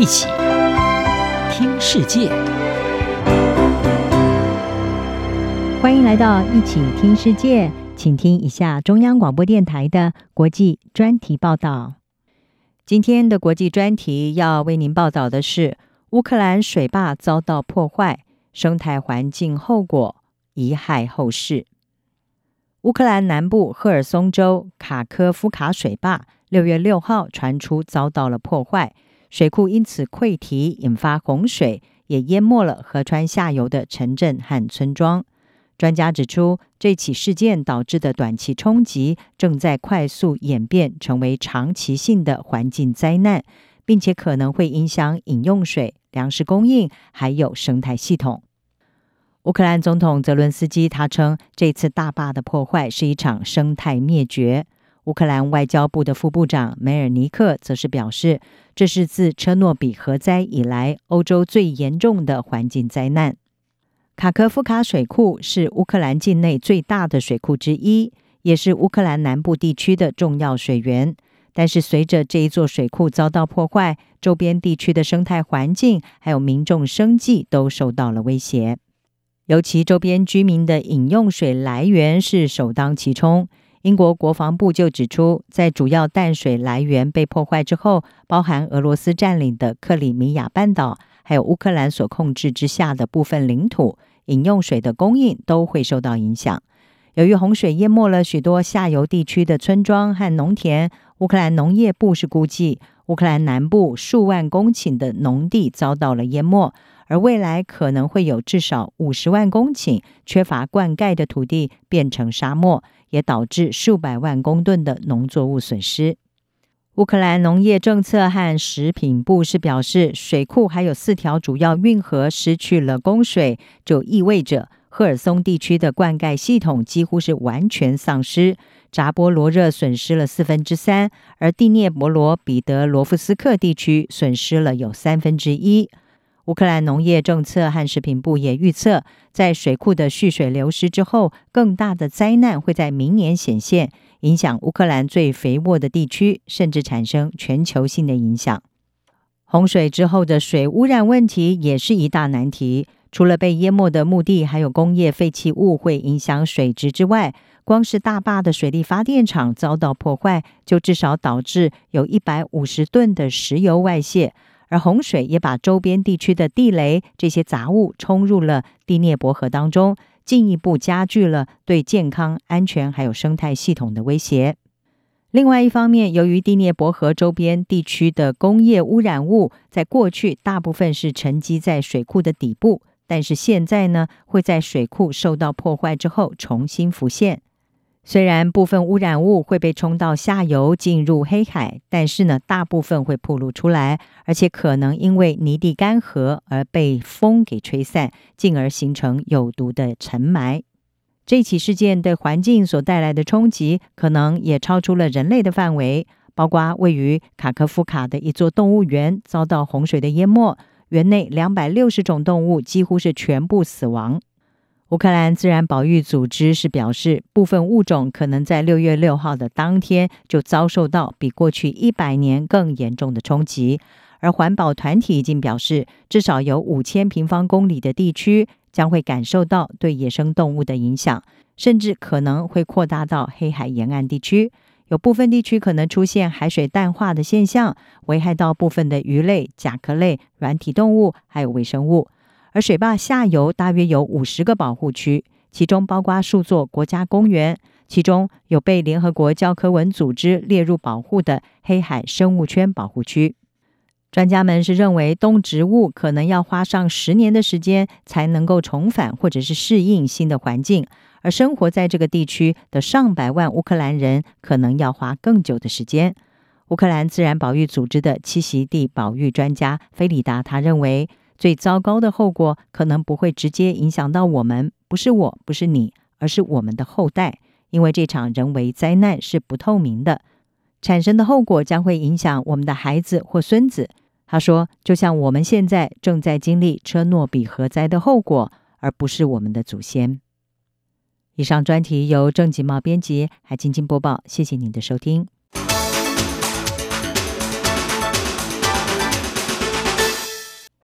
一起听世界，欢迎来到一起听世界，请听一下中央广播电台的国际专题报道。今天的国际专题要为您报道的是乌克兰水坝遭到破坏，生态环境后果贻害后世。乌克兰南部赫尔松州卡科夫卡水坝六月六号传出遭到了破坏。水库因此溃堤，引发洪水，也淹没了河川下游的城镇和村庄。专家指出，这起事件导致的短期冲击正在快速演变成为长期性的环境灾难，并且可能会影响饮用水、粮食供应，还有生态系统。乌克兰总统泽伦斯基他称，这次大坝的破坏是一场生态灭绝。乌克兰外交部的副部长梅尔尼克则是表示，这是自车诺比核灾以来欧洲最严重的环境灾难。卡科夫卡水库是乌克兰境内最大的水库之一，也是乌克兰南部地区的重要水源。但是，随着这一座水库遭到破坏，周边地区的生态环境还有民众生计都受到了威胁，尤其周边居民的饮用水来源是首当其冲。英国国防部就指出，在主要淡水来源被破坏之后，包含俄罗斯占领的克里米亚半岛，还有乌克兰所控制之下的部分领土，饮用水的供应都会受到影响。由于洪水淹没了许多下游地区的村庄和农田，乌克兰农业部是估计，乌克兰南部数万公顷的农地遭到了淹没。而未来可能会有至少五十万公顷缺乏灌溉的土地变成沙漠，也导致数百万公吨的农作物损失。乌克兰农业政策和食品部是表示，水库还有四条主要运河失去了供水，就意味着赫尔松地区的灌溉系统几乎是完全丧失。扎波罗热损失了四分之三，而第聂伯罗彼得罗夫斯克地区损失了有三分之一。乌克兰农业政策和食品部也预测，在水库的蓄水流失之后，更大的灾难会在明年显现，影响乌克兰最肥沃的地区，甚至产生全球性的影响。洪水之后的水污染问题也是一大难题。除了被淹没的墓地，还有工业废弃物会影响水质之外，光是大坝的水力发电厂遭到破坏，就至少导致有一百五十吨的石油外泄。而洪水也把周边地区的地雷这些杂物冲入了第聂伯河当中，进一步加剧了对健康、安全还有生态系统的威胁。另外一方面，由于第聂伯河周边地区的工业污染物在过去大部分是沉积在水库的底部，但是现在呢，会在水库受到破坏之后重新浮现。虽然部分污染物会被冲到下游进入黑海，但是呢，大部分会暴露出来，而且可能因为泥地干涸而被风给吹散，进而形成有毒的尘霾。这起事件对环境所带来的冲击，可能也超出了人类的范围，包括位于卡科夫卡的一座动物园遭到洪水的淹没，园内两百六十种动物几乎是全部死亡。乌克兰自然保育组织是表示，部分物种可能在六月六号的当天就遭受到比过去一百年更严重的冲击。而环保团体已经表示，至少有五千平方公里的地区将会感受到对野生动物的影响，甚至可能会扩大到黑海沿岸地区。有部分地区可能出现海水淡化的现象，危害到部分的鱼类、甲壳类、软体动物还有微生物。而水坝下游大约有五十个保护区，其中包括数座国家公园，其中有被联合国教科文组织列入保护的黑海生物圈保护区。专家们是认为，动植物可能要花上十年的时间才能够重返或者是适应新的环境，而生活在这个地区的上百万乌克兰人可能要花更久的时间。乌克兰自然保育组织的栖息地保育专家菲里达他认为。最糟糕的后果可能不会直接影响到我们，不是我，不是你，而是我们的后代。因为这场人为灾难是不透明的，产生的后果将会影响我们的孩子或孙子。他说，就像我们现在正在经历车诺比核灾的后果，而不是我们的祖先。以上专题由郑吉茂编辑，还静静播报。谢谢您的收听。